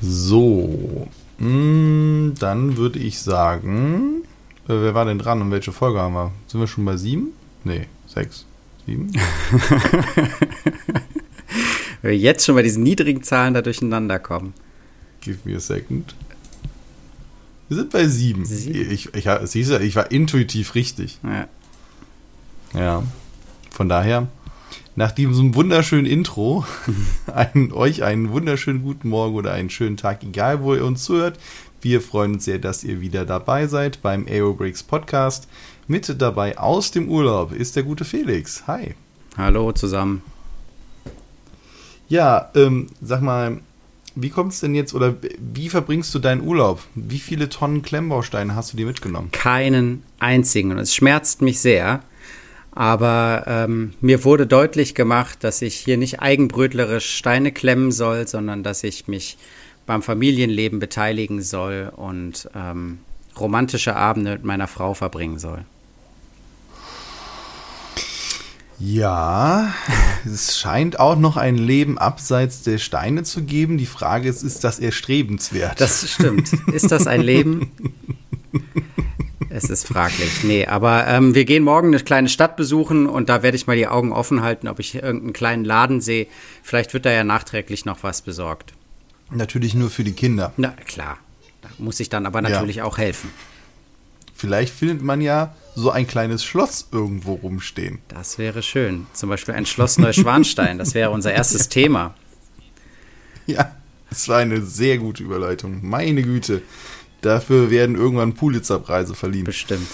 So, mm, dann würde ich sagen, äh, wer war denn dran und welche Folge haben wir? Sind wir schon bei sieben? Nee, sechs, sieben? Wenn wir jetzt schon bei diesen niedrigen Zahlen da durcheinander kommen. Give me a second. Wir sind bei sieben. Sieben? Ich, ich, siehst du, ich war intuitiv richtig. Ja. Ja. Von daher, nach diesem wunderschönen Intro, einen, euch einen wunderschönen guten Morgen oder einen schönen Tag, egal wo ihr uns zuhört. Wir freuen uns sehr, dass ihr wieder dabei seid beim Aerobricks Podcast. Mit dabei aus dem Urlaub ist der gute Felix. Hi. Hallo zusammen. Ja, ähm, sag mal, wie kommt es denn jetzt oder wie verbringst du deinen Urlaub? Wie viele Tonnen Klemmbausteine hast du dir mitgenommen? Keinen einzigen. Und es schmerzt mich sehr. Aber ähm, mir wurde deutlich gemacht, dass ich hier nicht eigenbrötlerisch Steine klemmen soll, sondern dass ich mich beim Familienleben beteiligen soll und ähm, romantische Abende mit meiner Frau verbringen soll. Ja, es scheint auch noch ein Leben abseits der Steine zu geben. Die Frage ist, ist das erstrebenswert? Das stimmt. Ist das ein Leben? Es ist fraglich. Nee, aber ähm, wir gehen morgen eine kleine Stadt besuchen und da werde ich mal die Augen offen halten, ob ich irgendeinen kleinen Laden sehe. Vielleicht wird da ja nachträglich noch was besorgt. Natürlich nur für die Kinder. Na klar. Da muss ich dann aber natürlich ja. auch helfen. Vielleicht findet man ja so ein kleines Schloss irgendwo rumstehen. Das wäre schön. Zum Beispiel ein Schloss Neuschwanstein. Das wäre unser erstes Thema. Ja, das war eine sehr gute Überleitung. Meine Güte. Dafür werden irgendwann Pulitzerpreise verliehen. Bestimmt.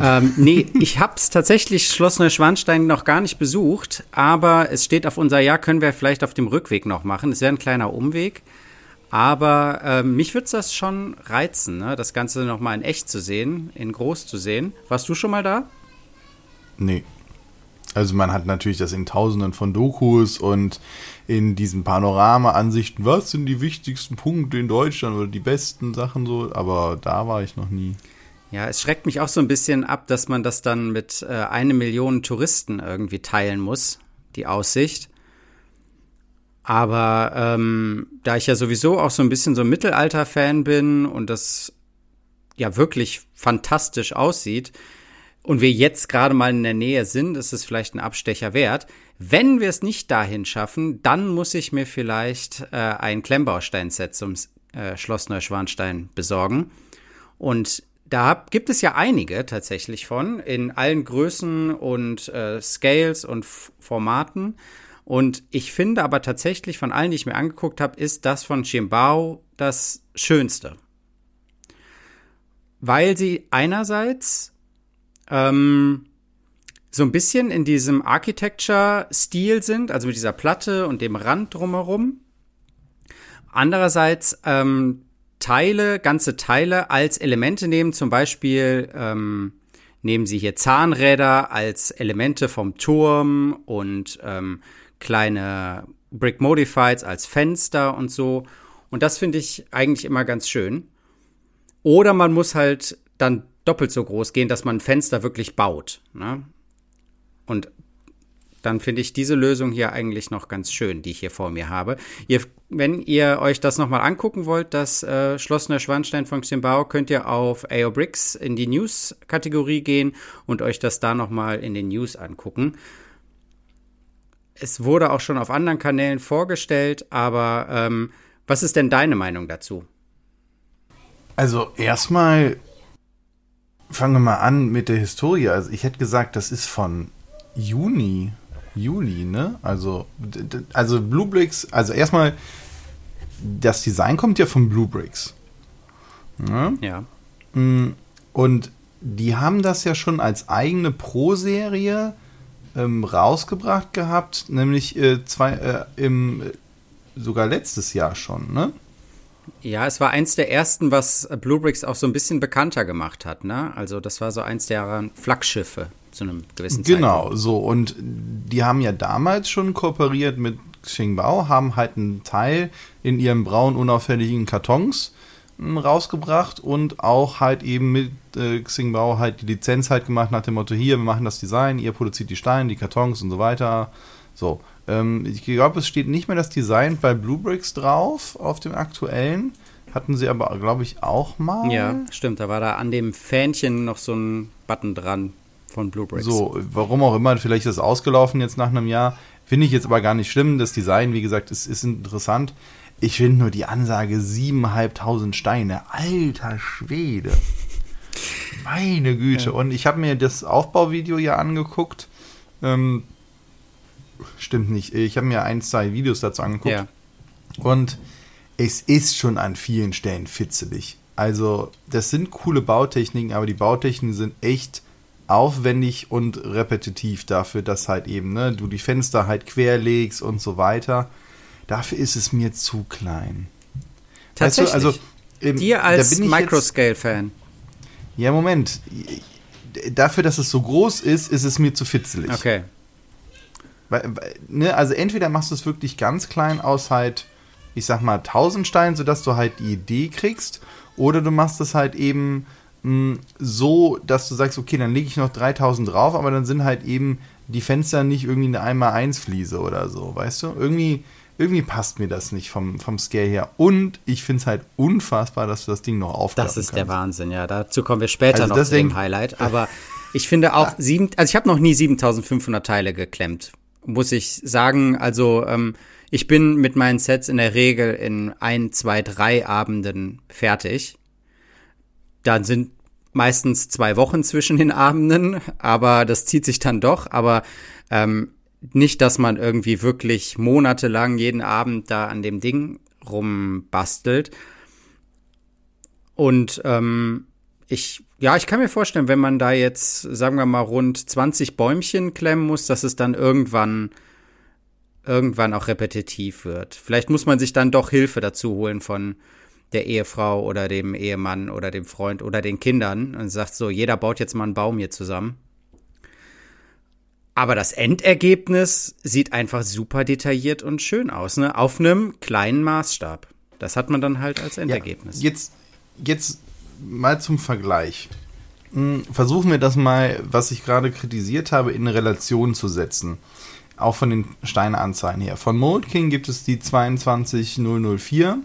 ähm, nee, ich habe es tatsächlich Schloss Neuschwanstein noch gar nicht besucht, aber es steht auf unser Jahr, können wir vielleicht auf dem Rückweg noch machen. Es wäre ein kleiner Umweg. Aber äh, mich würde das schon reizen, ne? das Ganze nochmal in echt zu sehen, in groß zu sehen. Warst du schon mal da? Nee. Also man hat natürlich das in tausenden von Dokus und in diesen Panorama-Ansichten, was sind die wichtigsten Punkte in Deutschland oder die besten Sachen so, aber da war ich noch nie. Ja, es schreckt mich auch so ein bisschen ab, dass man das dann mit äh, eine Million Touristen irgendwie teilen muss, die Aussicht. Aber ähm, da ich ja sowieso auch so ein bisschen so ein Mittelalter-Fan bin und das ja wirklich fantastisch aussieht und wir jetzt gerade mal in der Nähe sind, ist es vielleicht ein Abstecher wert. Wenn wir es nicht dahin schaffen, dann muss ich mir vielleicht äh, ein Klemmbaustein-Set zum äh, Schloss Neuschwanstein besorgen. Und da gibt es ja einige tatsächlich von, in allen Größen und äh, Scales und F Formaten. Und ich finde aber tatsächlich von allen, die ich mir angeguckt habe, ist das von Chimbao das Schönste. Weil sie einerseits ähm, so ein bisschen in diesem Architecture-Stil sind, also mit dieser Platte und dem Rand drumherum. Andererseits ähm, Teile, ganze Teile als Elemente nehmen, zum Beispiel ähm, nehmen sie hier Zahnräder als Elemente vom Turm und ähm, kleine Brick Modifieds als Fenster und so. Und das finde ich eigentlich immer ganz schön. Oder man muss halt dann doppelt so groß gehen, dass man ein Fenster wirklich baut. Ne? Und dann finde ich diese Lösung hier eigentlich noch ganz schön, die ich hier vor mir habe. Ihr, wenn ihr euch das nochmal angucken wollt, das äh, Schloss Neuschwanstein von Ximbao, könnt ihr auf AO Bricks in die News-Kategorie gehen und euch das da nochmal in den News angucken es wurde auch schon auf anderen Kanälen vorgestellt, aber ähm, was ist denn deine Meinung dazu? Also erstmal fangen wir mal an mit der Historie. Also ich hätte gesagt, das ist von Juni, Juli, ne? Also, also Blue Bricks, also erstmal, das Design kommt ja von Blue Bricks. Ne? Ja. Mm, und die haben das ja schon als eigene Pro-Serie ähm, rausgebracht gehabt, nämlich äh, zwei, äh, im, sogar letztes Jahr schon, ne? Ja, es war eins der ersten, was Bluebricks auch so ein bisschen bekannter gemacht hat, ne? Also das war so eins der Flaggschiffe zu einem gewissen Zeitpunkt. Genau, so und die haben ja damals schon kooperiert mit Xingbao, haben halt einen Teil in ihren braunen unauffälligen Kartons rausgebracht und auch halt eben mit äh, Xingbao halt die Lizenz halt gemacht nach dem Motto, hier, wir machen das Design, ihr produziert die Steine, die Kartons und so weiter. So, Ähm, ich glaube, es steht nicht mehr das Design bei Bluebricks drauf, auf dem aktuellen. Hatten sie aber, glaube ich, auch mal. Ja, stimmt. Da war da an dem Fähnchen noch so ein Button dran von Bluebricks. So, warum auch immer, vielleicht ist es ausgelaufen jetzt nach einem Jahr. Finde ich jetzt aber gar nicht schlimm. Das Design, wie gesagt, ist, ist interessant. Ich finde nur die Ansage 7.500 Steine. Alter Schwede. Meine Güte. Ja. Und ich habe mir das Aufbauvideo ja angeguckt. Ähm, stimmt nicht. Ich habe mir ein, zwei Videos dazu angeguckt. Ja. Und es ist schon an vielen Stellen fitzelig. Also, das sind coole Bautechniken, aber die Bautechniken sind echt aufwendig und repetitiv dafür, dass halt eben, ne, du die Fenster halt querlegst und so weiter. Dafür ist es mir zu klein. Tatsächlich. Weißt du, also, ähm, Dir als Microscale-Fan. Ja, Moment. Dafür, dass es so groß ist, ist es mir zu fitzelig. Okay. Weil, ne, also entweder machst du es wirklich ganz klein aus halt, ich sag mal, 1000 Steinen, sodass du halt die Idee kriegst, oder du machst es halt eben mh, so, dass du sagst, okay, dann lege ich noch 3000 drauf, aber dann sind halt eben die Fenster nicht irgendwie eine 1x1 Fliese oder so, weißt du? Irgendwie irgendwie passt mir das nicht vom, vom Scale her. Und ich finde es halt unfassbar, dass du das Ding noch aufklappen Das ist kannst. der Wahnsinn, ja. Dazu kommen wir später also noch zu dem Highlight. Aber ich finde auch, sieben, also ich habe noch nie 7500 Teile geklemmt, muss ich sagen. Also ähm, ich bin mit meinen Sets in der Regel in ein, zwei, drei Abenden fertig. Dann sind meistens zwei Wochen zwischen den Abenden, aber das zieht sich dann doch. Aber ähm, nicht, dass man irgendwie wirklich monatelang jeden Abend da an dem Ding rumbastelt. Und ähm, ich, ja, ich kann mir vorstellen, wenn man da jetzt, sagen wir mal, rund 20 Bäumchen klemmen muss, dass es dann irgendwann, irgendwann auch repetitiv wird. Vielleicht muss man sich dann doch Hilfe dazu holen von der Ehefrau oder dem Ehemann oder dem Freund oder den Kindern und sagt so, jeder baut jetzt mal einen Baum hier zusammen. Aber das Endergebnis sieht einfach super detailliert und schön aus, ne? Auf einem kleinen Maßstab. Das hat man dann halt als Endergebnis. Ja, jetzt, jetzt mal zum Vergleich. Hm, versuchen wir das mal, was ich gerade kritisiert habe, in Relation zu setzen. Auch von den Steinanzahlen her. Von Mold King gibt es die 22004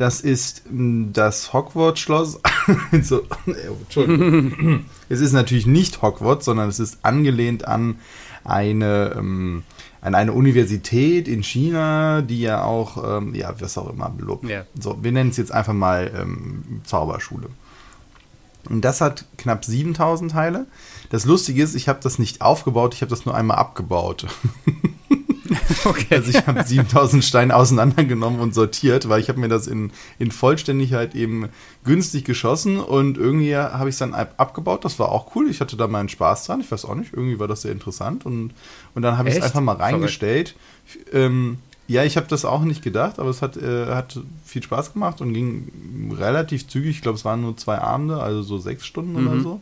das ist hm, das Hogwarts-Schloss. so, Entschuldigung. es ist natürlich nicht Hogwarts, sondern es ist angelehnt an eine, ähm, an eine Universität in China, die ja auch, ähm, ja, was auch immer, lobt. Ja. So, wir nennen es jetzt einfach mal ähm, Zauberschule. Und das hat knapp 7000 Teile. Das Lustige ist, ich habe das nicht aufgebaut, ich habe das nur einmal abgebaut. Okay. Also ich habe 7000 Steine auseinandergenommen und sortiert, weil ich habe mir das in, in Vollständigkeit eben günstig geschossen und irgendwie habe ich es dann abgebaut. Das war auch cool. Ich hatte da meinen Spaß dran. Ich weiß auch nicht, irgendwie war das sehr interessant und, und dann habe ich es einfach mal reingestellt. Ähm, ja, ich habe das auch nicht gedacht, aber es hat, äh, hat viel Spaß gemacht und ging relativ zügig. Ich glaube, es waren nur zwei Abende, also so sechs Stunden mhm. oder so.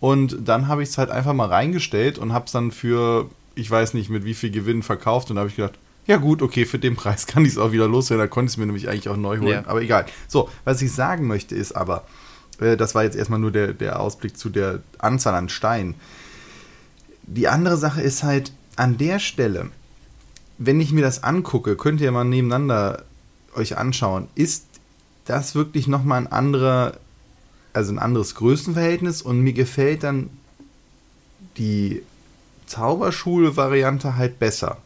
Und dann habe ich es halt einfach mal reingestellt und habe es dann für ich weiß nicht, mit wie viel Gewinn verkauft. Und da habe ich gedacht, ja gut, okay, für den Preis kann ich es auch wieder loswerden. Da konnte ich es mir nämlich eigentlich auch neu holen. Ja. Aber egal. So, was ich sagen möchte ist aber, äh, das war jetzt erstmal nur der, der Ausblick zu der Anzahl an Steinen. Die andere Sache ist halt, an der Stelle, wenn ich mir das angucke, könnt ihr mal nebeneinander euch anschauen, ist das wirklich nochmal ein anderer, also ein anderes Größenverhältnis und mir gefällt dann die Zauberschule-Variante halt besser,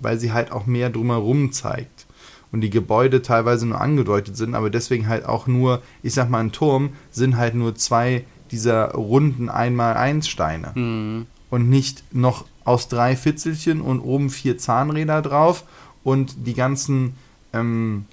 weil sie halt auch mehr drumherum zeigt und die Gebäude teilweise nur angedeutet sind, aber deswegen halt auch nur, ich sag mal, ein Turm sind halt nur zwei dieser runden 1x1 Steine mhm. und nicht noch aus drei Fitzelchen und oben vier Zahnräder drauf und die ganzen ähm,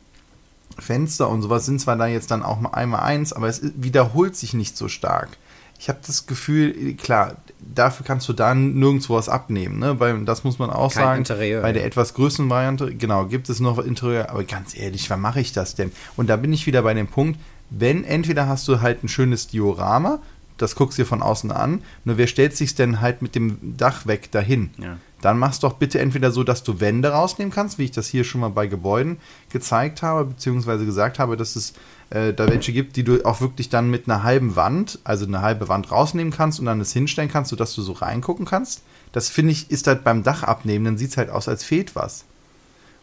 Fenster und sowas sind zwar da jetzt dann auch mal einmal eins, aber es wiederholt sich nicht so stark. Ich habe das Gefühl, klar, dafür kannst du dann nirgendwo was abnehmen. Ne? Bei, das muss man auch Kein sagen. Interieur, bei der etwas größeren Variante, genau, gibt es noch Interieur, aber ganz ehrlich, wann mache ich das denn? Und da bin ich wieder bei dem Punkt, wenn entweder hast du halt ein schönes Diorama, das guckst du dir von außen an. Nur wer stellt sich denn halt mit dem Dach weg dahin? Ja. Dann machst doch bitte entweder so, dass du Wände rausnehmen kannst, wie ich das hier schon mal bei Gebäuden gezeigt habe, beziehungsweise gesagt habe, dass es äh, da welche gibt, die du auch wirklich dann mit einer halben Wand, also eine halbe Wand rausnehmen kannst und dann es hinstellen kannst, sodass du so reingucken kannst. Das finde ich, ist halt beim Dach abnehmen, dann sieht es halt aus, als fehlt was.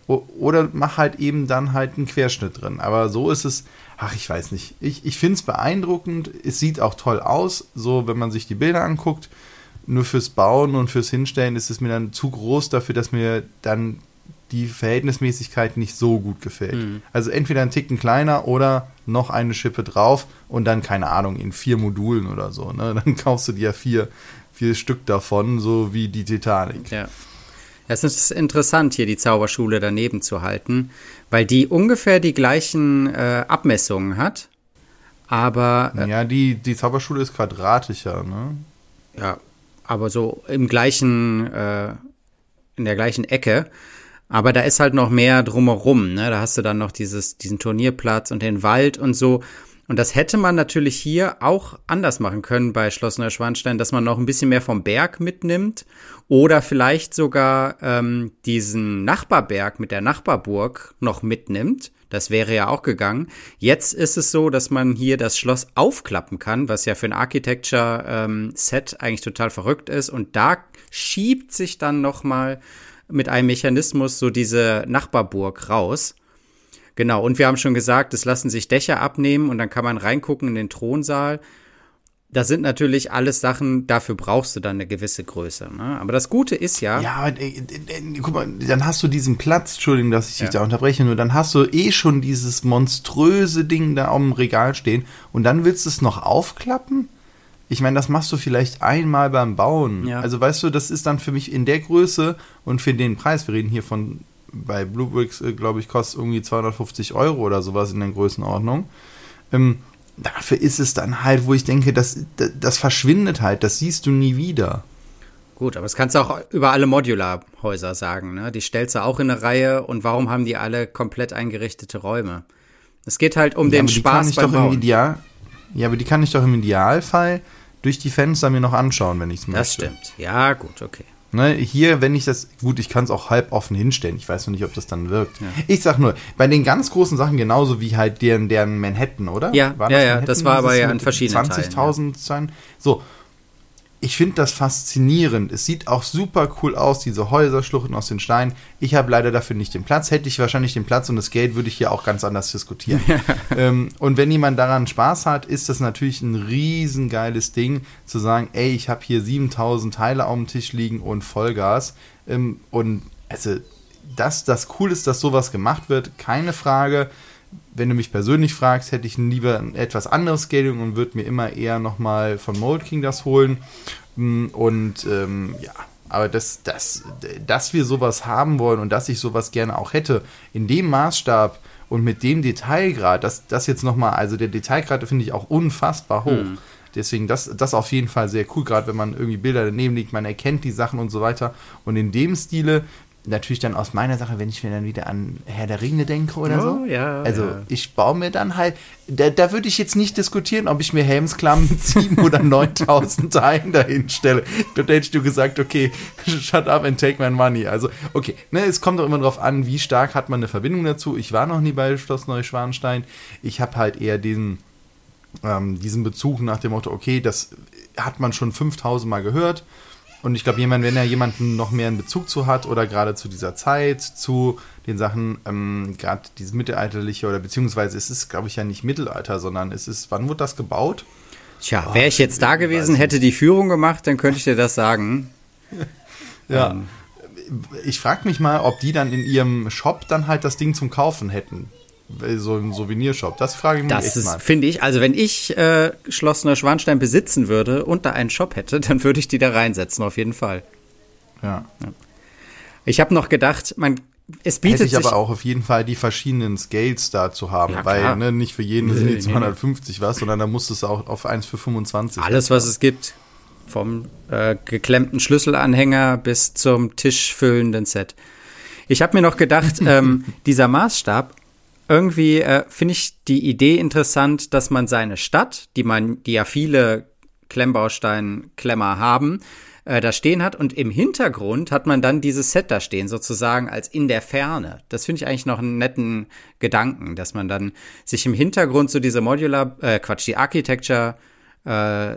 O oder mach halt eben dann halt einen Querschnitt drin. Aber so ist es, ach, ich weiß nicht. Ich, ich finde es beeindruckend. Es sieht auch toll aus, so wenn man sich die Bilder anguckt. Nur fürs Bauen und fürs Hinstellen ist es mir dann zu groß dafür, dass mir dann die Verhältnismäßigkeit nicht so gut gefällt. Mhm. Also entweder ein Ticken kleiner oder noch eine Schippe drauf und dann, keine Ahnung, in vier Modulen oder so. Ne? Dann kaufst du dir vier, vier Stück davon, so wie die Titanic. Ja. Es ist interessant, hier die Zauberschule daneben zu halten, weil die ungefähr die gleichen äh, Abmessungen hat. Aber äh, Ja, die, die Zauberschule ist quadratischer, ne? ja, aber so im gleichen, äh, in der gleichen Ecke. Aber da ist halt noch mehr drumherum, ne? Da hast du dann noch dieses, diesen Turnierplatz und den Wald und so. Und das hätte man natürlich hier auch anders machen können bei Schloss Neuschwanstein, dass man noch ein bisschen mehr vom Berg mitnimmt oder vielleicht sogar ähm, diesen Nachbarberg mit der Nachbarburg noch mitnimmt. Das wäre ja auch gegangen. Jetzt ist es so, dass man hier das Schloss aufklappen kann, was ja für ein Architecture-Set eigentlich total verrückt ist. Und da schiebt sich dann noch mal mit einem Mechanismus so diese Nachbarburg raus. Genau, und wir haben schon gesagt, es lassen sich Dächer abnehmen und dann kann man reingucken in den Thronsaal. Das sind natürlich alles Sachen, dafür brauchst du dann eine gewisse Größe. Ne? Aber das Gute ist ja, Ja, aber äh, äh, äh, guck mal, dann hast du diesen Platz, Entschuldigung, dass ich dich Ja. da unterbreche, nur dann hast du eh schon dieses monströse Ding da am Regal stehen und dann willst du es noch aufklappen? Ich meine, das machst du vielleicht einmal beim Bauen. Ja. Also weißt du, das ist dann für mich in der Größe und für den Preis, wir reden hier von, bei Bluebricks, äh, glaube ich, kostet irgendwie 250 Euro oder sowas in der Größenordnung. Ähm, dafür ist es dann halt, wo ich denke, das, das, das verschwindet halt, das siehst du nie wieder. gut, aber das kannst du auch über alle Modularhäuser sagen. Ne? Die stellst du auch in eine Reihe und warum haben die alle komplett eingerichtete Räume? Es geht halt um Ja, den aber die kann Spaß ich beim doch im Bauen. Ideal, Ja, aber die kann ich doch im Idealfall durch die Fenster mir noch anschauen, wenn ich es möchte. Das stimmt. Ja, gut, okay. Ne, hier, wenn ich das, gut, ich kann es auch halb offen hinstellen. Ich weiß noch nicht, ob das dann wirkt. Ich sag nur, bei den ganz großen Sachen genauso wie halt deren, deren Manhattan, oder? Ja, ja, ja, das war aber ja in verschiedenen 20.000 sein. So. Ich finde das faszinierend. Es sieht auch super cool aus, diese Häuserschluchten aus den Steinen. Ich habe leider dafür nicht den Platz. Hätte ich wahrscheinlich den Platz und das Geld, würde ich hier auch ganz anders diskutieren. ähm, und wenn jemand daran Spaß hat, ist das natürlich ein riesengeiles Ding, zu sagen, ey, ich habe hier 7000 Teile auf dem Tisch liegen und Vollgas. Ähm, und also, dass das cool ist, dass sowas gemacht wird, keine Frage. Wenn du mich persönlich fragst, hätte ich lieber ein etwas anderes Scaling und würde mir immer eher nochmal von Mold King das holen. Mm, Und ähm, ja, aber dass, dass, dass wir sowas haben wollen und dass ich sowas gerne auch hätte, in dem Maßstab und mit dem Detailgrad, das, das jetzt nochmal, also der Detailgrad finde ich auch unfassbar hoch. Deswegen, das, das auf jeden Fall sehr cool, gerade wenn man irgendwie Bilder daneben liegt, man erkennt die Sachen und so weiter. Und in dem Stile, natürlich dann aus meiner Sache, wenn ich mir dann wieder an Herr der Ringe denke oder Oh, so. ja, also ja. ich baue mir dann halt, da, da würde ich jetzt nicht diskutieren, ob ich mir Helmsklamm mit 7.000 oder 9.000 Teilen dahin stelle. Da hättest du gesagt, okay, shut up and take my money. Also, okay, ne, es kommt doch immer drauf an, wie stark hat man eine Verbindung dazu. Ich war noch nie bei Schloss Neuschwanstein. Ich habe halt eher diesen, ähm, diesen Bezug nach dem Motto, okay, das hat man schon 5000 Mal gehört. Und ich glaube, jemand, wenn er jemanden noch mehr einen Bezug zu hat oder gerade zu dieser Zeit, zu den Sachen, ähm, gerade dieses mittelalterliche oder beziehungsweise es ist, glaube ich, ja nicht Mittelalter, sondern es ist, wann wurde das gebaut? Tja, wäre ich jetzt da gewesen, hätte die Führung gemacht, dann könnte ich dir das sagen. Ja. Ähm. Ich frage mich mal, ob die dann in ihrem Shop dann halt das Ding zum Kaufen hätten. So ein Souvenirshop. Das frage ich mich Das echt ist, mal. finde ich, also wenn ich äh, Schloss Neuschwanstein besitzen würde und da einen Shop hätte, dann würde ich die da reinsetzen, auf jeden Fall. Ja. Ich habe noch gedacht, man, es Hätte bietet ich sich aber auch auf jeden Fall die verschiedenen Scales da zu haben, Ja, weil ne, nicht für jeden sind Nee, die nee, 250 was, sondern da musst du es auch auf 1 für 25. alles, was es gibt. Vom äh, geklemmten Schlüsselanhänger bis zum tischfüllenden Set. Ich habe mir noch gedacht, ähm, dieser Maßstab, irgendwie äh, finde ich die Idee interessant, dass man seine Stadt, die man, die ja viele Klemmbaustein-Klemmer haben, äh, da stehen hat. Und im Hintergrund hat man dann dieses Set da stehen, sozusagen als in der Ferne. Das finde ich eigentlich noch einen netten Gedanken, dass man dann sich im Hintergrund so diese Modular, äh, Quatsch, die Architecture äh,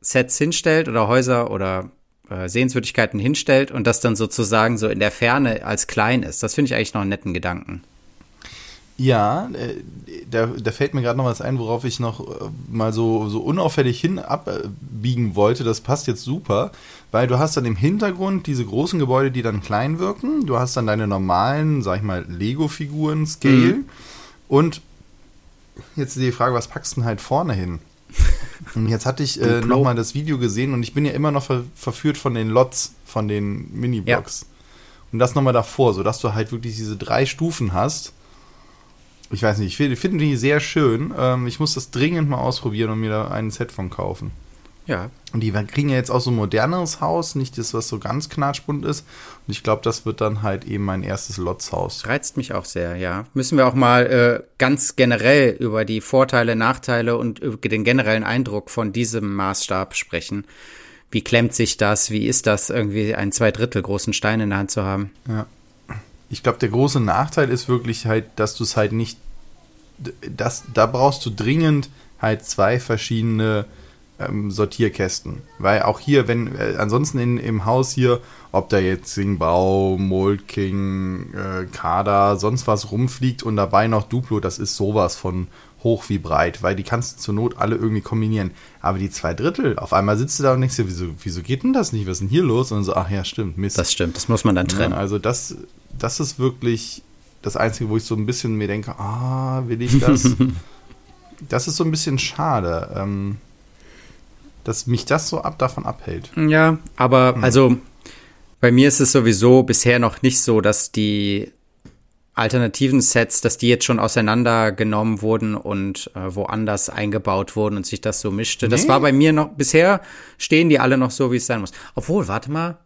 Sets hinstellt oder Häuser oder äh, Sehenswürdigkeiten hinstellt und das dann sozusagen so in der Ferne als klein ist. Das finde ich eigentlich noch einen netten Gedanken. Ja, äh, da, da fällt mir gerade noch was ein, worauf ich noch äh, mal so, so unauffällig hin abbiegen wollte. Das passt jetzt super, weil du hast dann im Hintergrund diese großen Gebäude, die dann klein wirken. Du hast dann deine normalen, sag ich mal, Lego-Figuren, Scale. Mhm. Und jetzt die Frage, was packst du denn halt vorne hin? Und jetzt hatte ich äh, nochmal das Video gesehen und ich bin ja immer noch ver verführt von den Lots, von den Mini-Blocks. Ja. Und das nochmal davor, sodass du halt wirklich diese drei Stufen hast ich weiß nicht, ich finde find die sehr schön. Ähm, ich muss das dringend mal ausprobieren und mir da ein Set von kaufen. Ja. Und die kriegen ja jetzt auch so ein moderneres Haus, nicht das, was so ganz knatschbunt ist. Und ich glaube, das wird dann halt eben mein erstes Lotzhaus. Reizt mich auch sehr, ja. Müssen wir auch mal äh, ganz generell über die Vorteile, Nachteile und über den generellen Eindruck von diesem Maßstab sprechen. Wie klemmt sich das? Wie ist das, irgendwie einen zwei Drittel großen Stein in der Hand zu haben? Ja ich glaube, der große Nachteil ist wirklich halt, dass du es halt nicht, das, da brauchst du dringend halt zwei verschiedene ähm, Sortierkästen. Weil auch hier, wenn, äh, ansonsten in, im Haus hier, ob da jetzt Singbau, Mold King, äh, Kader, sonst was rumfliegt und dabei noch Duplo, das ist sowas von hoch wie breit, weil die kannst du zur Not alle irgendwie kombinieren. Aber die zwei Drittel, auf einmal sitzt du da und denkst dir, wieso, wieso geht denn das nicht? Was ist denn hier los? Und so, ach ja, stimmt, Mist. Das stimmt, das muss man dann trennen. Ja, also das, das ist wirklich das Einzige, wo ich so ein bisschen mir denke, ah, will ich das? das ist so ein bisschen schade, ähm, dass mich das so ab davon abhält. Ja, aber hm. also bei mir ist es sowieso bisher noch nicht so, dass die alternativen Sets, dass die jetzt schon auseinandergenommen wurden und äh, woanders eingebaut wurden und sich das so mischte. Nee. Das war bei mir noch, bisher stehen die alle noch so, wie es sein muss. Obwohl, warte mal.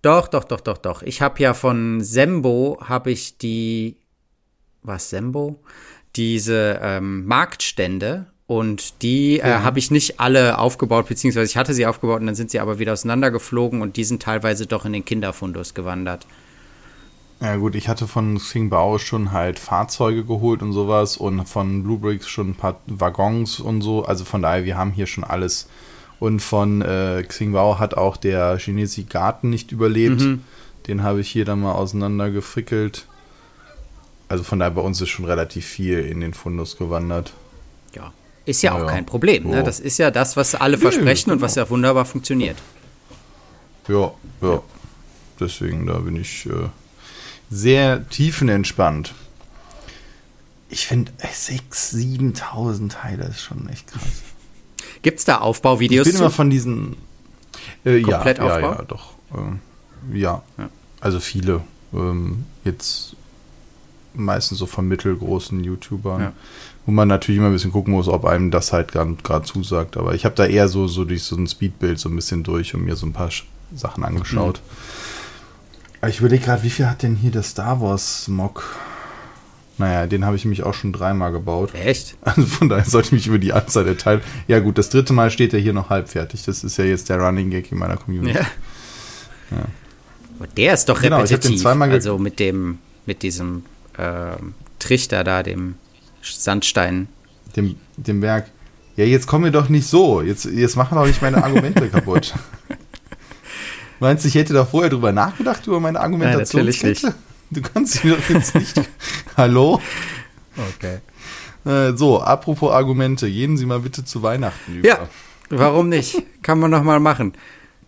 Doch, doch, doch, doch, doch. Ich habe ja von Sembo, habe ich die, was, Sembo? Diese ähm, Marktstände und die äh, ja. habe ich nicht alle aufgebaut, beziehungsweise ich hatte sie aufgebaut und dann sind sie aber wieder auseinandergeflogen und die sind teilweise doch in den Kinderfundus gewandert. Ja gut, ich hatte von Xingbao schon halt Fahrzeuge geholt und sowas und von Bluebricks schon ein paar Waggons und so. Also von daher, wir haben hier schon alles. Und von äh, Xingbao hat auch der chinesische Garten nicht überlebt. Mhm. Den habe ich hier dann mal auseinandergefrickelt. Also von daher, bei uns ist schon relativ viel in den Fundus gewandert. Ja, ist ja, ja auch kein Problem. Ne? Das ist ja das, was alle versprechen genau. und was ja wunderbar funktioniert. Ja, ja. Deswegen, da bin ich... Äh, sehr tiefenentspannt. Ich finde, 6.000, 7.000 Teile ist schon echt krass. Gibt es da Aufbauvideos? Ich bin immer von diesen. Äh, Komplett ja, Aufbau? Ja, ja, doch. Äh, ja. ja. also viele. Ähm, jetzt meistens so von mittelgroßen YouTubern. Ja. Wo man natürlich immer ein bisschen gucken muss, ob einem das halt gerade zusagt. Aber ich habe da eher so, so durch so ein Speedbild so ein bisschen durch und mir so ein paar Sachen angeschaut. Mhm. Ich überlege gerade, wie viel hat denn hier der Star Wars Mock? Naja, den habe ich mich auch schon dreimal gebaut. Echt? Also von daher sollte ich mich über die Anzahl der Teile. Ja, gut, das dritte Mal steht er hier noch halb fertig. Das ist ja jetzt der Running Gag in meiner Community. Ja. ja. Aber der ist doch genau, repetitiv. also mit dem, mit diesem äh, Trichter da, dem Sandstein. Dem, dem Berg. Ja, jetzt kommen wir doch nicht so. Jetzt, jetzt machen wir doch nicht meine Argumente kaputt. Meinst du, ich hätte da vorher drüber nachgedacht, über meine Argumentationskette? Nein, du kannst sie doch jetzt nicht. Hallo? Okay. Äh, so, apropos Argumente, gehen Sie mal bitte zu Weihnachten über. Ja, warum nicht? Kann man noch mal machen.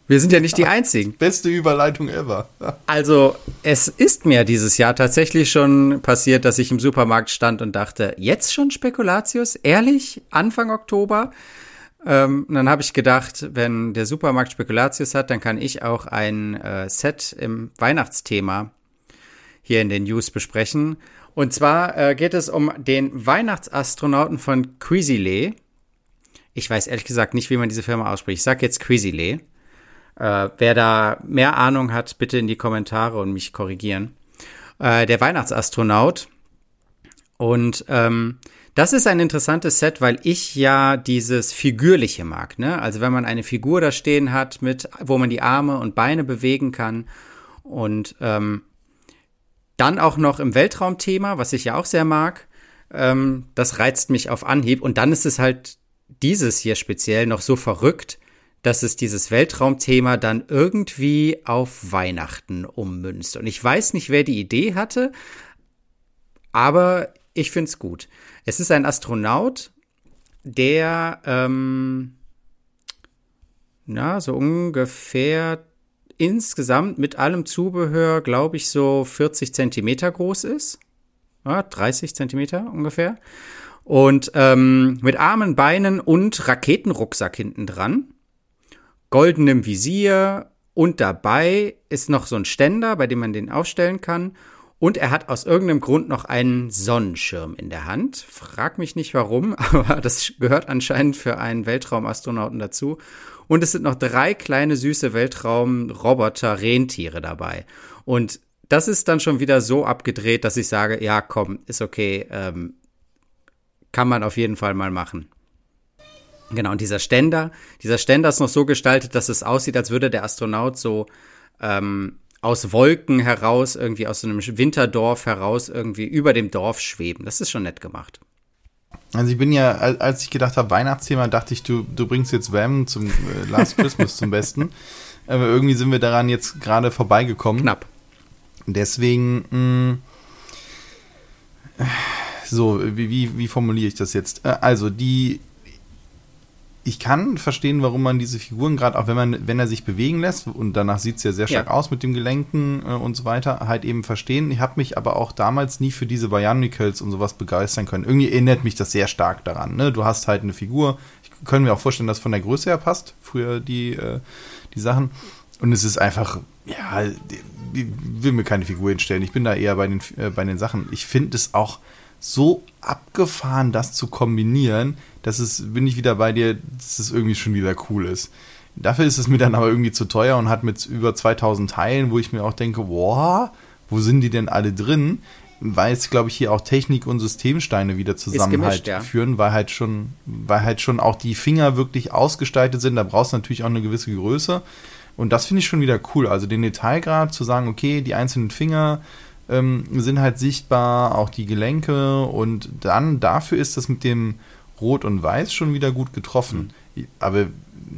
Wir sind ja nicht die Einzigen. Beste Überleitung ever. Also, es ist mir dieses Jahr tatsächlich schon passiert, dass ich im Supermarkt stand und dachte, jetzt schon Spekulatius? Ehrlich? Anfang Oktober? Ähm, dann habe ich gedacht, wenn der Supermarkt Spekulatius hat, dann kann ich auch ein äh, Set im Weihnachtsthema hier in den News besprechen. Und zwar äh, geht es um den Weihnachtsastronauten von Quizzile. Ich weiß ehrlich gesagt nicht, wie man diese Firma ausspricht. Ich sage jetzt Quizzile. Äh, wer da mehr Ahnung hat, bitte in die Kommentare und mich korrigieren. Äh, der Weihnachtsastronaut Und ähm, das ist ein interessantes Set, weil ich ja dieses Figürliche mag. Ne? Also wenn man eine Figur da stehen hat, mit, wo man die Arme und Beine bewegen kann und ähm, dann auch noch im Weltraumthema, was ich ja auch sehr mag, ähm, das reizt mich auf Anhieb. Und dann ist es halt dieses hier speziell noch so verrückt, dass es dieses Weltraumthema dann irgendwie auf Weihnachten ummünzt. Und ich weiß nicht, wer die Idee hatte, aber ich finde es gut. Es ist ein Astronaut, der, ähm, na, so ungefähr insgesamt mit allem Zubehör, glaube ich, so 40 Zentimeter groß ist. Ja, 30 Zentimeter ungefähr. Und ähm, mit Armen, Beinen und Raketenrucksack hinten dran. Goldenem Visier und dabei ist noch so ein Ständer, bei dem man den aufstellen kann. Und er hat aus irgendeinem Grund noch einen Sonnenschirm in der Hand. Frag mich nicht warum, aber das gehört anscheinend für einen Weltraumastronauten dazu. Und es sind noch drei kleine süße Weltraumroboter-Rentiere dabei. Und das ist dann schon wieder so abgedreht, dass ich sage, ja, komm, ist okay, ähm, kann man auf jeden Fall mal machen. Genau, und dieser Ständer, dieser Ständer ist noch so gestaltet, dass es aussieht, als würde der Astronaut so ähm, aus Wolken heraus, irgendwie aus so einem Winterdorf heraus, irgendwie über dem Dorf schweben. Das ist schon nett gemacht. Also ich bin ja, als ich gedacht habe, Weihnachtsthema, dachte ich, du, du bringst jetzt Wham zum äh, Last Christmas zum Besten. Aber irgendwie sind wir daran jetzt gerade vorbeigekommen. Knapp. Deswegen, mh, mm, so, wie, wie, wie formuliere ich das jetzt? Äh, also, die ich kann verstehen, warum man diese Figuren gerade, auch wenn man, wenn er sich bewegen lässt, und danach sieht es ja sehr stark ja. aus mit dem Gelenken äh, und so weiter, halt eben verstehen. Ich habe mich aber auch damals nie für diese Bionicles und sowas begeistern können. Irgendwie erinnert mich das sehr stark daran. Ne? Du hast halt eine Figur, ich kann mir auch vorstellen, dass von der Größe her passt, früher die, äh, die Sachen. Und es ist einfach, ja, ich will mir keine Figur hinstellen. Ich bin da eher bei den, äh, bei den Sachen. Ich finde es auch so abgefahren, das zu kombinieren, dass es, bin ich wieder bei dir, dass es irgendwie schon wieder cool ist. Dafür ist es mir dann aber irgendwie zu teuer und hat mit über 2000 Teilen, wo ich mir auch denke, boah, wo sind die denn alle drin? Weil es, glaube ich, hier auch Technik und Systemsteine wieder zusammen gemischt, halt ja. führen, weil halt schon, weil halt schon auch die Finger wirklich ausgestaltet sind. Da brauchst du natürlich auch eine gewisse Größe. Und das finde ich schon wieder cool. Also den Detailgrad zu sagen, okay, die einzelnen Finger ähm, sind halt sichtbar, auch die Gelenke und dann dafür ist das mit dem Rot und Weiß schon wieder gut getroffen. Mhm. Aber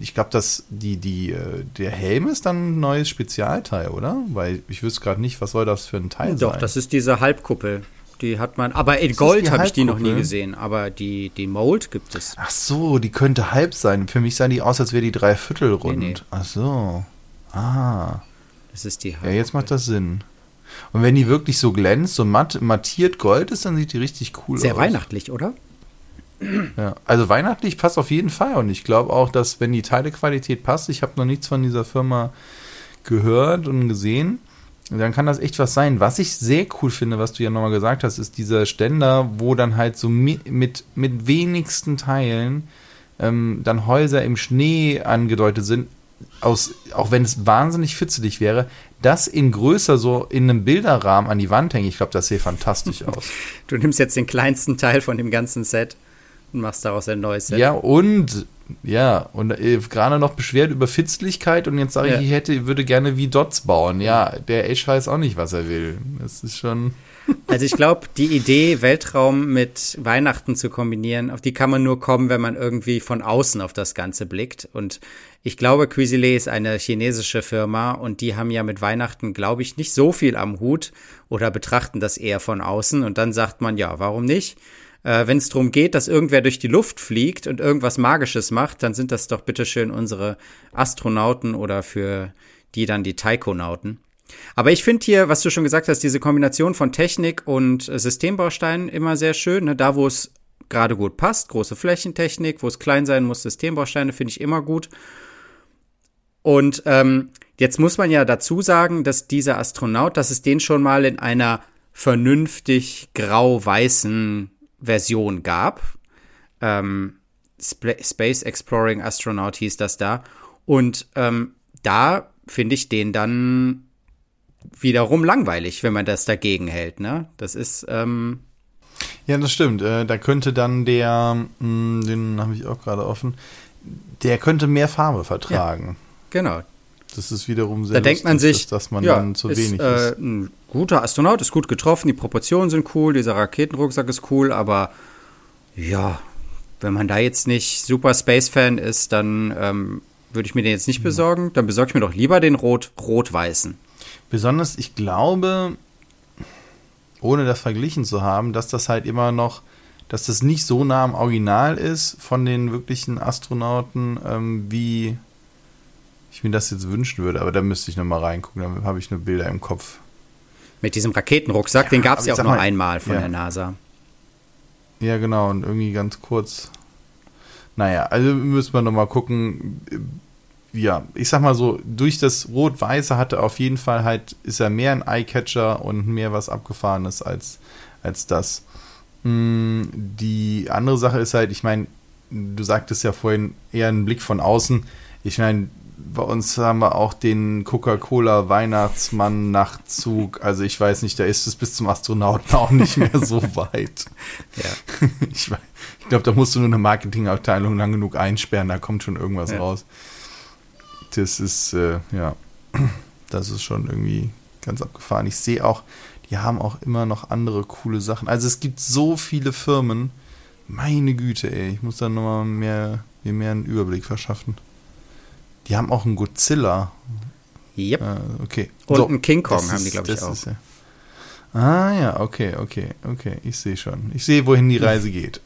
ich glaube, dass die, die, äh, der Helm ist dann ein neues Spezialteil, oder? Weil ich wüsste gerade nicht, was soll das für ein Teil Doch, sein. Doch, das ist diese Halbkuppel. Die hat man, aber in Gold habe ich die noch nie gesehen, aber die, die Mold gibt es. Ach so, die könnte halb sein. Für mich sah die aus, als wäre die dreiviertel rund. Nee, nee. Ach so. Ah. Das ist die Halbkuppel. Ja, jetzt macht das Sinn. Und wenn die wirklich so glänzt, so matt, mattiert Gold ist, dann sieht die richtig cool Sehr aus. Sehr weihnachtlich, oder? Ja, also weihnachtlich passt auf jeden Fall. Und ich glaube auch, dass wenn die Teilequalität passt, ich habe noch nichts von dieser Firma gehört und gesehen, dann kann das echt was sein. Was ich sehr cool finde, was du ja nochmal gesagt hast, ist dieser Ständer, wo dann halt so mit, mit, mit wenigsten Teilen ähm, dann Häuser im Schnee angedeutet sind, aus, auch wenn es wahnsinnig fitzelig wäre, das in größer so in einem Bilderrahmen an die Wand hängen. Ich glaube, das sieht fantastisch aus. Du nimmst jetzt den kleinsten Teil von dem ganzen Set und machst daraus ein neues Set. Ja, und ja, und äh, gerade noch beschwert über Fitzlichkeit und jetzt sage ich, ich hätte, würde gerne wie Dots bauen. Ja, der Ash weiß auch nicht, was er will. Das ist schon. Also ich glaube, die Idee, Weltraum mit Weihnachten zu kombinieren, auf die kann man nur kommen, wenn man irgendwie von außen auf das Ganze blickt. Und ich glaube, Cuisilé ist eine chinesische Firma und die haben ja mit Weihnachten, glaube ich, nicht so viel am Hut oder betrachten das eher von außen. Und dann sagt man, ja, warum nicht? Äh, wenn es darum geht, dass irgendwer durch die Luft fliegt und irgendwas Magisches macht, dann sind das doch bitteschön unsere Astronauten oder für die dann die Taikonauten. Aber ich finde hier, was du schon gesagt hast, diese Kombination von Technik und äh, Systembausteinen immer sehr schön. Ne? Da, wo es gerade gut passt, große Flächentechnik, wo es klein sein muss, Systembausteine finde ich immer gut. Und ähm, jetzt muss man ja dazu sagen, dass dieser Astronaut, dass es den schon mal in einer vernünftig grau-weißen Version gab. Ähm, Space Exploring Astronaut hieß das da. Und ähm, da finde ich den dann wiederum langweilig, wenn man das dagegen hält. Ne? Das ist. Ähm Ja, das stimmt. Äh, da könnte dann der, hm, den habe ich auch gerade offen, der könnte mehr Farbe vertragen. Ja, genau. Das ist wiederum sehr Da lustig, denkt man sich, dass, dass man ja, dann zu ist, wenig äh, ist. Ein guter Astronaut ist gut getroffen, die Proportionen sind cool, dieser Raketenrucksack ist cool, aber ja, wenn man da jetzt nicht super Space-Fan ist, dann ähm, würde ich mir den jetzt nicht besorgen. Dann besorge ich mir doch lieber den Rot, Rot-Weißen. Besonders, ich glaube, ohne das verglichen zu haben, dass das halt immer noch, dass das nicht so nah am Original ist von den wirklichen Astronauten, ähm, wie ich mir das jetzt wünschen würde. Aber da müsste ich nochmal reingucken, dann habe ich nur Bilder im Kopf. Mit diesem Raketenrucksack, ja, den gab es ja auch nur mal, einmal von ja. der NASA. Ja, genau, und irgendwie ganz kurz. Naja, also müssen wir nochmal gucken. Ja, ich sag mal so, durch das Rot-Weiße hatte auf jeden Fall halt, ist er mehr ein Eyecatcher und mehr was Abgefahrenes als, als das. Hm, die andere Sache ist halt, ich meine, du sagtest ja vorhin eher einen Blick von außen. Ich meine, bei uns haben wir auch den Coca-Cola Weihnachtsmann Nachtzug. Also ich weiß nicht, da ist es bis zum Astronauten auch nicht mehr so weit. Ja. Ich, ich glaube, da musst du nur eine Marketingabteilung lang genug einsperren, da kommt schon irgendwas ja. raus. Das ist, äh, ja, das ist schon irgendwie ganz abgefahren. Ich sehe auch, die haben auch immer noch andere coole Sachen. Also es gibt so viele Firmen. Meine Güte, ey, ich muss da nochmal mehr, mir mehr einen Überblick verschaffen. Die haben auch einen Godzilla. Yep. Äh, okay. Und so, einen King Kong haben die, glaube ich, auch. Ist, ja. Ah ja, okay, okay, okay. Ich sehe schon. Ich sehe, wohin die Reise geht.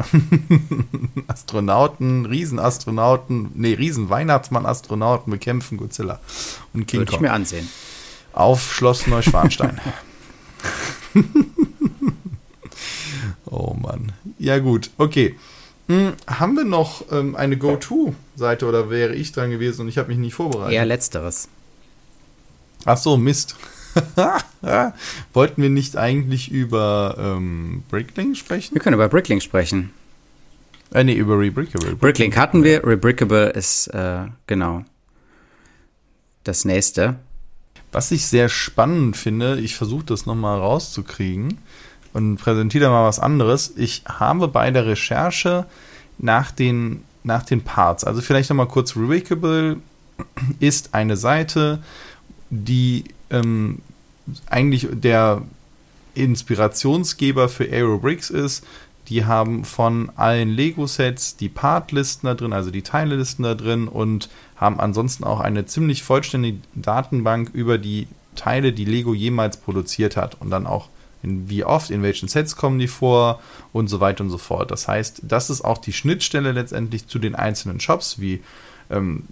Astronauten, Riesenastronauten, nee, Riesen-Weihnachtsmann-Astronauten bekämpfen Godzilla und King Würde Kong. ich mir ansehen. Auf Schloss Neuschwanstein. oh Mann. Ja gut, okay. Hm, haben wir noch ähm, eine Go-To-Seite oder wäre ich dran gewesen und ich habe mich nicht vorbereitet? Eher letzteres. Ach so, Mist. Wollten wir nicht eigentlich über ähm, Bricklink sprechen? Wir können über Bricklink sprechen. Äh, nee, über Rebrickable. Bricklink hatten wir, Rebrickable ist, äh, genau, das nächste. Was ich sehr spannend finde, ich versuche das nochmal rauszukriegen, und präsentiere mal was anderes. Ich habe bei der Recherche nach den, nach den Parts, also vielleicht nochmal kurz, Revocable ist eine Seite, die ähm, eigentlich der Inspirationsgeber für Aerobricks ist. Die haben von allen Lego-Sets die Part-Listen da drin, also die Teilelisten da drin und haben ansonsten auch eine ziemlich vollständige Datenbank über die Teile, die Lego jemals produziert hat und dann auch in wie oft, in welchen Sets kommen die vor und so weiter und so fort. Das heißt, das ist auch die Schnittstelle letztendlich zu den einzelnen Shops wie ähm,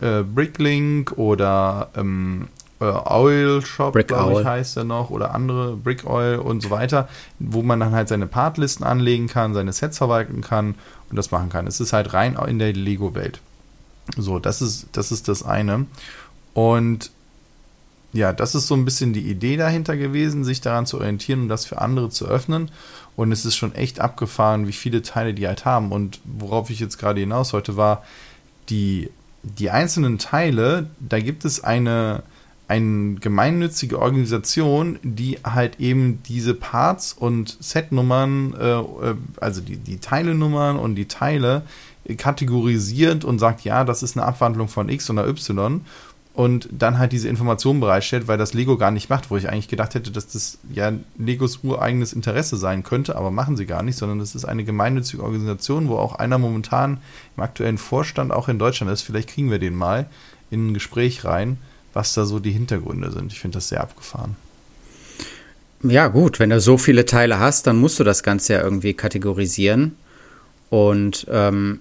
äh, Bricklink oder ähm, äh, Oil Shop, glaube ich, heißt er noch, oder andere Brick Oil und so weiter, wo man dann halt seine Partlisten anlegen kann, seine Sets verwalten kann und das machen kann. Es ist halt rein in der Lego-Welt. So, das ist, das ist das eine. Und ja, das ist so ein bisschen die Idee dahinter gewesen, sich daran zu orientieren und das für andere zu öffnen. Und es ist schon echt abgefahren, wie viele Teile die halt haben. Und worauf ich jetzt gerade hinaus wollte, war, die, die einzelnen Teile, da gibt es eine, eine gemeinnützige Organisation, die halt eben diese Parts und Setnummern, äh, äh also die, die Teilenummern und die Teile kategorisiert und sagt, ja, das ist eine Abwandlung von X oder Y und dann halt diese Informationen bereitstellt, weil das Lego gar nicht macht, wo ich eigentlich gedacht hätte, dass das ja Legos ureigenes Interesse sein könnte, aber machen sie gar nicht, sondern das ist eine gemeinnützige Organisation, wo auch einer momentan im aktuellen Vorstand auch in Deutschland ist. Vielleicht kriegen wir den mal in ein Gespräch rein, was da so die Hintergründe sind. Ich finde das sehr abgefahren. Ja, gut, wenn du so viele Teile hast, dann musst du das Ganze ja irgendwie kategorisieren. Und ähm,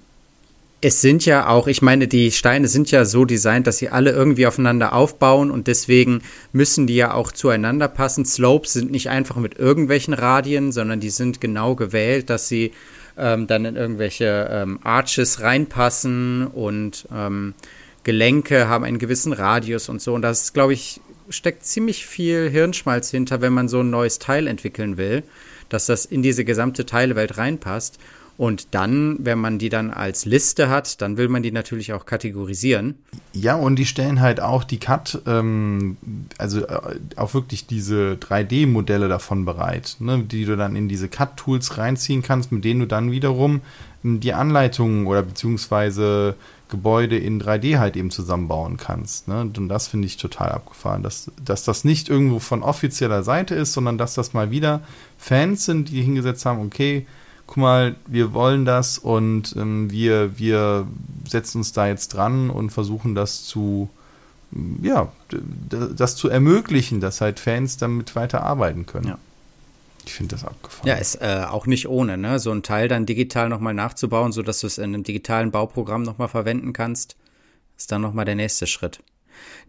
es sind ja auch, ich meine, die Steine sind ja so designt, dass sie alle irgendwie aufeinander aufbauen und deswegen müssen die ja auch zueinander passen. Slopes sind nicht einfach mit irgendwelchen Radien, sondern die sind genau gewählt, dass sie ähm, dann in irgendwelche ähm, Arches reinpassen und ähm, Gelenke haben einen gewissen Radius und so. Und das, glaube ich, steckt ziemlich viel Hirnschmalz hinter, wenn man so ein neues Teil entwickeln will, dass das in diese gesamte Teilewelt reinpasst. Und dann, wenn man die dann als Liste hat, dann will man die natürlich auch kategorisieren. Ja, und die stellen halt auch die Cut, ähm, also äh, auch wirklich diese 3D-Modelle davon bereit, ne, die du dann in diese Cut-Tools reinziehen kannst, mit denen du dann wiederum ähm, die Anleitungen oder beziehungsweise Gebäude in 3D halt eben zusammenbauen kannst. Ne? Und das finde ich total abgefahren, dass, dass das nicht irgendwo von offizieller Seite ist, sondern dass das mal wieder Fans sind, die hingesetzt haben, okay, guck mal, wir wollen das und ähm, wir, wir setzen uns da jetzt dran und versuchen das zu, ja, das zu ermöglichen, dass halt Fans damit weiter arbeiten können. Ja. Ich finde das abgefahren. Ja, ist äh, auch nicht ohne, ne? So ein Teil dann digital nochmal nachzubauen, sodass du es in einem digitalen Bauprogramm nochmal verwenden kannst, ist dann nochmal der nächste Schritt.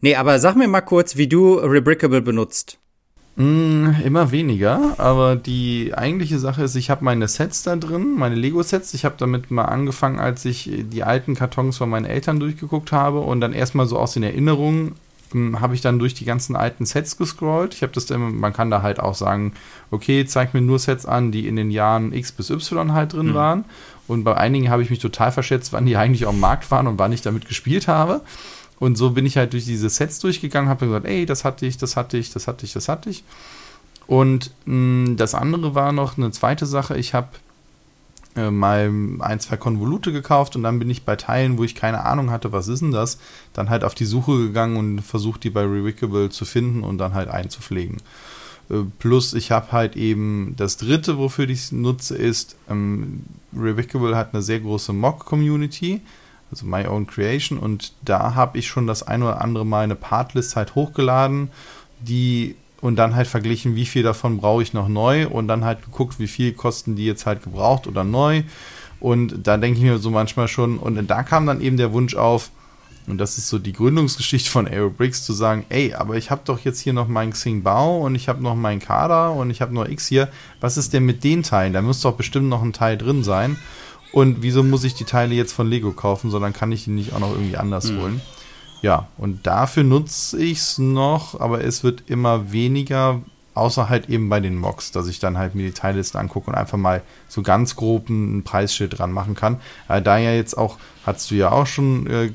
Nee, aber sag mir mal kurz, wie du Rebrickable benutzt. Mm, immer weniger, aber die eigentliche Sache ist, ich habe meine Sets da drin, meine Lego-Sets. Ich habe damit mal angefangen, als ich die alten Kartons von meinen Eltern durchgeguckt habe und dann erstmal so aus den Erinnerungen hm, habe ich dann durch die ganzen alten Sets gescrollt. Ich habe das dann, man kann da halt auch sagen, okay, zeig mir nur Sets an, die in den Jahren X bis Y halt drin mhm. waren. Und bei einigen habe ich mich total verschätzt, wann die eigentlich auf dem Markt waren und wann ich damit gespielt habe. Und so bin ich halt durch diese Sets durchgegangen, habe gesagt, ey, das hatte ich, das hatte ich, das hatte ich, das hatte ich. Und mh, hm, das andere war noch eine zweite Sache. Ich habe äh, mal ein, zwei Konvolute gekauft und dann bin ich bei Teilen, wo ich keine Ahnung hatte, was ist denn das, dann halt auf die Suche gegangen und versucht, die bei Rewicable zu finden und dann halt einzupflegen. Äh, plus, ich habe halt eben das dritte, wofür ich es nutze, ist, ähm, Revocable hat eine sehr große Mock-Community also My Own Creation. Und da habe ich schon das ein oder andere Mal eine Partlist halt hochgeladen, die und dann halt verglichen, wie viel davon brauche ich noch neu und dann halt geguckt, wie viel kosten die jetzt halt gebraucht oder neu. Und da denke ich mir so manchmal schon, und da kam dann eben der Wunsch auf, und das ist so die Gründungsgeschichte von Aerobricks, zu sagen, ey, aber ich habe doch jetzt hier noch meinen Xingbao und ich habe noch meinen Kader und ich habe noch X hier. Was ist denn mit den Teilen? Da muss doch bestimmt noch ein Teil drin sein. Und wieso muss ich die Teile jetzt von Lego kaufen, sondern kann ich die nicht auch noch irgendwie anders mhm. holen? Ja, und dafür nutze ich es noch, aber es wird immer weniger, außer halt eben bei den Mocks, dass ich dann halt mir die Teillisten angucke und einfach mal so ganz grob ein Preisschild dran machen kann. Äh, da ja jetzt auch, hast du ja auch schon äh,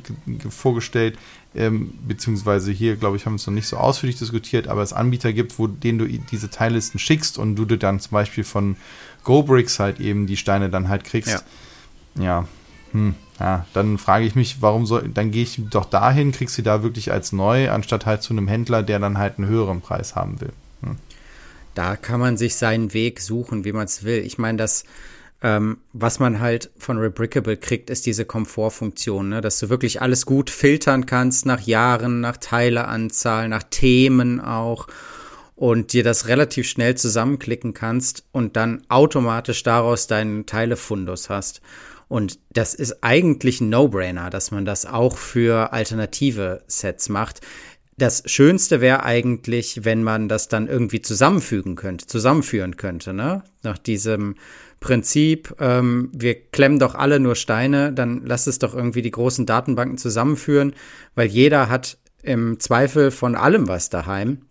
vorgestellt, ähm, beziehungsweise hier, glaube ich, haben wir es noch nicht so ausführlich diskutiert, aber es Anbieter gibt, wo denen du diese Teillisten schickst und du dir dann zum Beispiel von GoBricks halt eben die Steine dann halt kriegst. Ja ja, hm, ja, dann frage ich mich, warum soll, dann gehe ich doch dahin, kriegst du da wirklich als neu, anstatt halt zu einem Händler, der dann halt einen höheren Preis haben will. Hm. Da kann man sich seinen Weg suchen, wie man es will. Ich meine, das, ähm, was man halt von Rebrickable kriegt, ist diese Komfortfunktion, ne? dass du wirklich alles gut filtern kannst nach Jahren, nach Teileanzahl, nach Themen auch und dir das relativ schnell zusammenklicken kannst und dann automatisch daraus deinen Teilefundus hast. Und das ist eigentlich ein No-Brainer, dass man das auch für alternative Sets macht. Das Schönste wäre eigentlich, wenn man das dann irgendwie zusammenfügen könnte, zusammenführen könnte, ne? Nach diesem Prinzip, ähm, wir klemmen doch alle nur Steine, dann lass es doch irgendwie die großen Datenbanken zusammenführen, weil jeder hat im Zweifel von allem was daheim.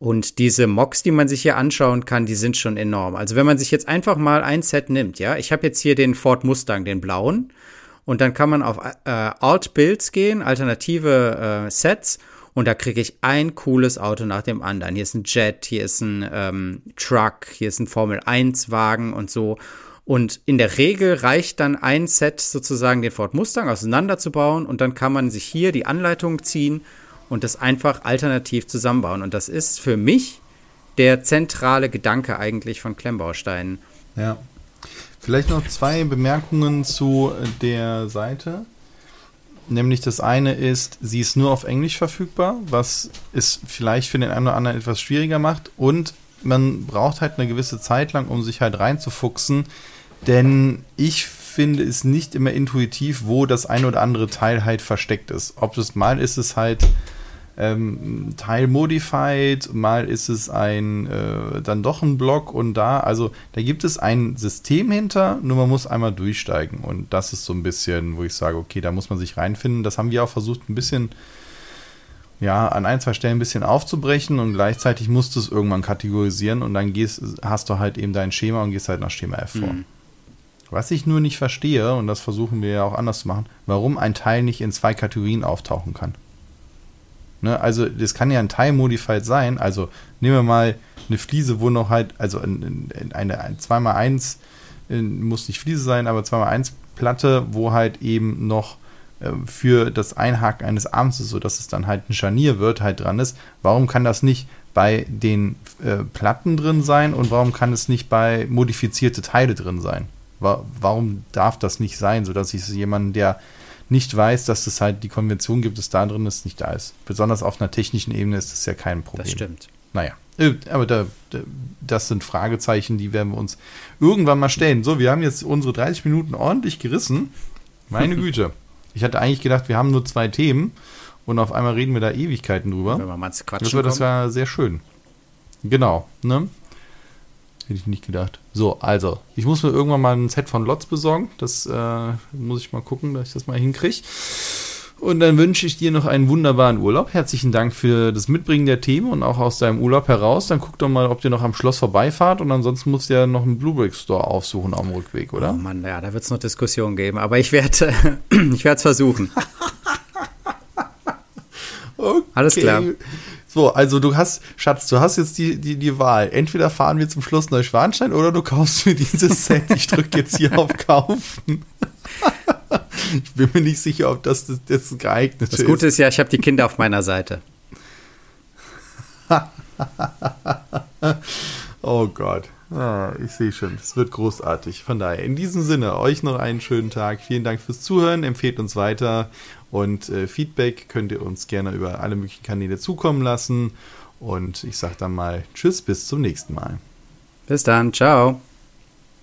Und diese Mocks, die man sich hier anschauen kann, die sind schon enorm. Also wenn man sich jetzt einfach mal ein Set nimmt, ja, ich habe jetzt hier den Ford Mustang, den blauen, und dann kann man auf äh, Alt Builds gehen, alternative äh, Sets, und da kriege ich ein cooles Auto nach dem anderen. Hier ist ein Jet, hier ist ein ähm, Truck, hier ist ein Formel 1 Wagen und so. Und in der Regel reicht dann ein Set sozusagen den Ford Mustang auseinanderzubauen und dann kann man sich hier die Anleitung ziehen und das einfach alternativ zusammenbauen. Und das ist für mich der zentrale Gedanke eigentlich von Klemmbausteinen. Ja. Vielleicht noch zwei Bemerkungen zu der Seite. Nämlich das eine ist, sie ist nur auf Englisch verfügbar, was es vielleicht für den einen oder anderen etwas schwieriger macht. Und man braucht halt eine gewisse Zeit lang, um sich halt reinzufuchsen. Denn ich finde es nicht immer intuitiv, wo das ein oder andere Teil halt versteckt ist. Ob es mal ist es halt ähm, Teil modified, mal ist es ein äh, dann doch ein Block und da, also da gibt es ein System hinter, nur man muss einmal durchsteigen und das ist so ein bisschen, wo ich sage, okay, da muss man sich reinfinden. Das haben wir auch versucht, ein bisschen ja, an ein, zwei Stellen ein bisschen aufzubrechen und gleichzeitig musst du es irgendwann kategorisieren und dann gehst, hast du halt eben dein Schema und gehst halt nach Schema F vor. Mhm. Was ich nur nicht verstehe, und das versuchen wir ja auch anders zu machen, warum ein Teil nicht in zwei Kategorien auftauchen kann. Ne, also das kann ja ein Teil-Modified sein. Also nehmen wir mal eine Fliese, wo noch halt, also eine, eine, eine 2x1 muss nicht Fliese sein, aber 2x1 Platte, wo halt eben noch äh, für das Einhaken eines Arms ist, sodass es dann halt ein Scharnier wird, halt dran ist. Warum kann das nicht bei den äh, Platten drin sein und warum kann es nicht bei modifizierte Teile drin sein? warum darf das nicht sein, sodass ich jemanden, der nicht weiß, dass es halt die Konvention gibt, dass da drin ist, nicht da ist. Besonders auf einer technischen Ebene ist das ja kein Problem. Das stimmt. Naja, äh, aber da, das sind Fragezeichen, die werden wir uns irgendwann mal stellen. So, wir haben jetzt unsere 30 Minuten ordentlich gerissen. Meine Güte. Ich hatte eigentlich gedacht, wir haben nur zwei Themen und auf einmal reden wir da Ewigkeiten drüber. Wenn wir mal ins Quatschen das war, das war sehr schön. Genau, ne? Hätte ich nicht gedacht. So, also, ich muss mir irgendwann mal ein Set von Lots besorgen. Das äh, muss ich mal gucken, dass ich das mal hinkriege. Und dann wünsche ich dir noch einen wunderbaren Urlaub. Herzlichen Dank für das Mitbringen der Themen und auch aus deinem Urlaub heraus. Dann guck doch mal, ob ihr noch am Schloss vorbeifahrt und ansonsten musst du ja noch einen Bluebrick Store aufsuchen am Rückweg, oder? Oh Mann, ja, da wird es noch Diskussionen geben, aber ich werde ich es versuchen. okay. Alles klar. So, also du hast, Schatz, du hast jetzt die, die, die Wahl. Entweder fahren wir zum Schluss Neuschwanstein oder du kaufst mir dieses Set. Ich drücke jetzt hier auf Kaufen. ich bin mir nicht sicher, ob das das, das geeignete ist. Das Gute ist ja, ich habe die Kinder auf meiner Seite. oh Gott. Ah, ich sehe schon, es wird großartig. Von daher, in diesem Sinne, euch noch einen schönen Tag. Vielen Dank fürs Zuhören, empfehlt uns weiter und äh, Feedback könnt ihr uns gerne über alle möglichen Kanäle zukommen lassen. Und ich sage dann mal Tschüss, bis zum nächsten Mal. Bis dann, ciao.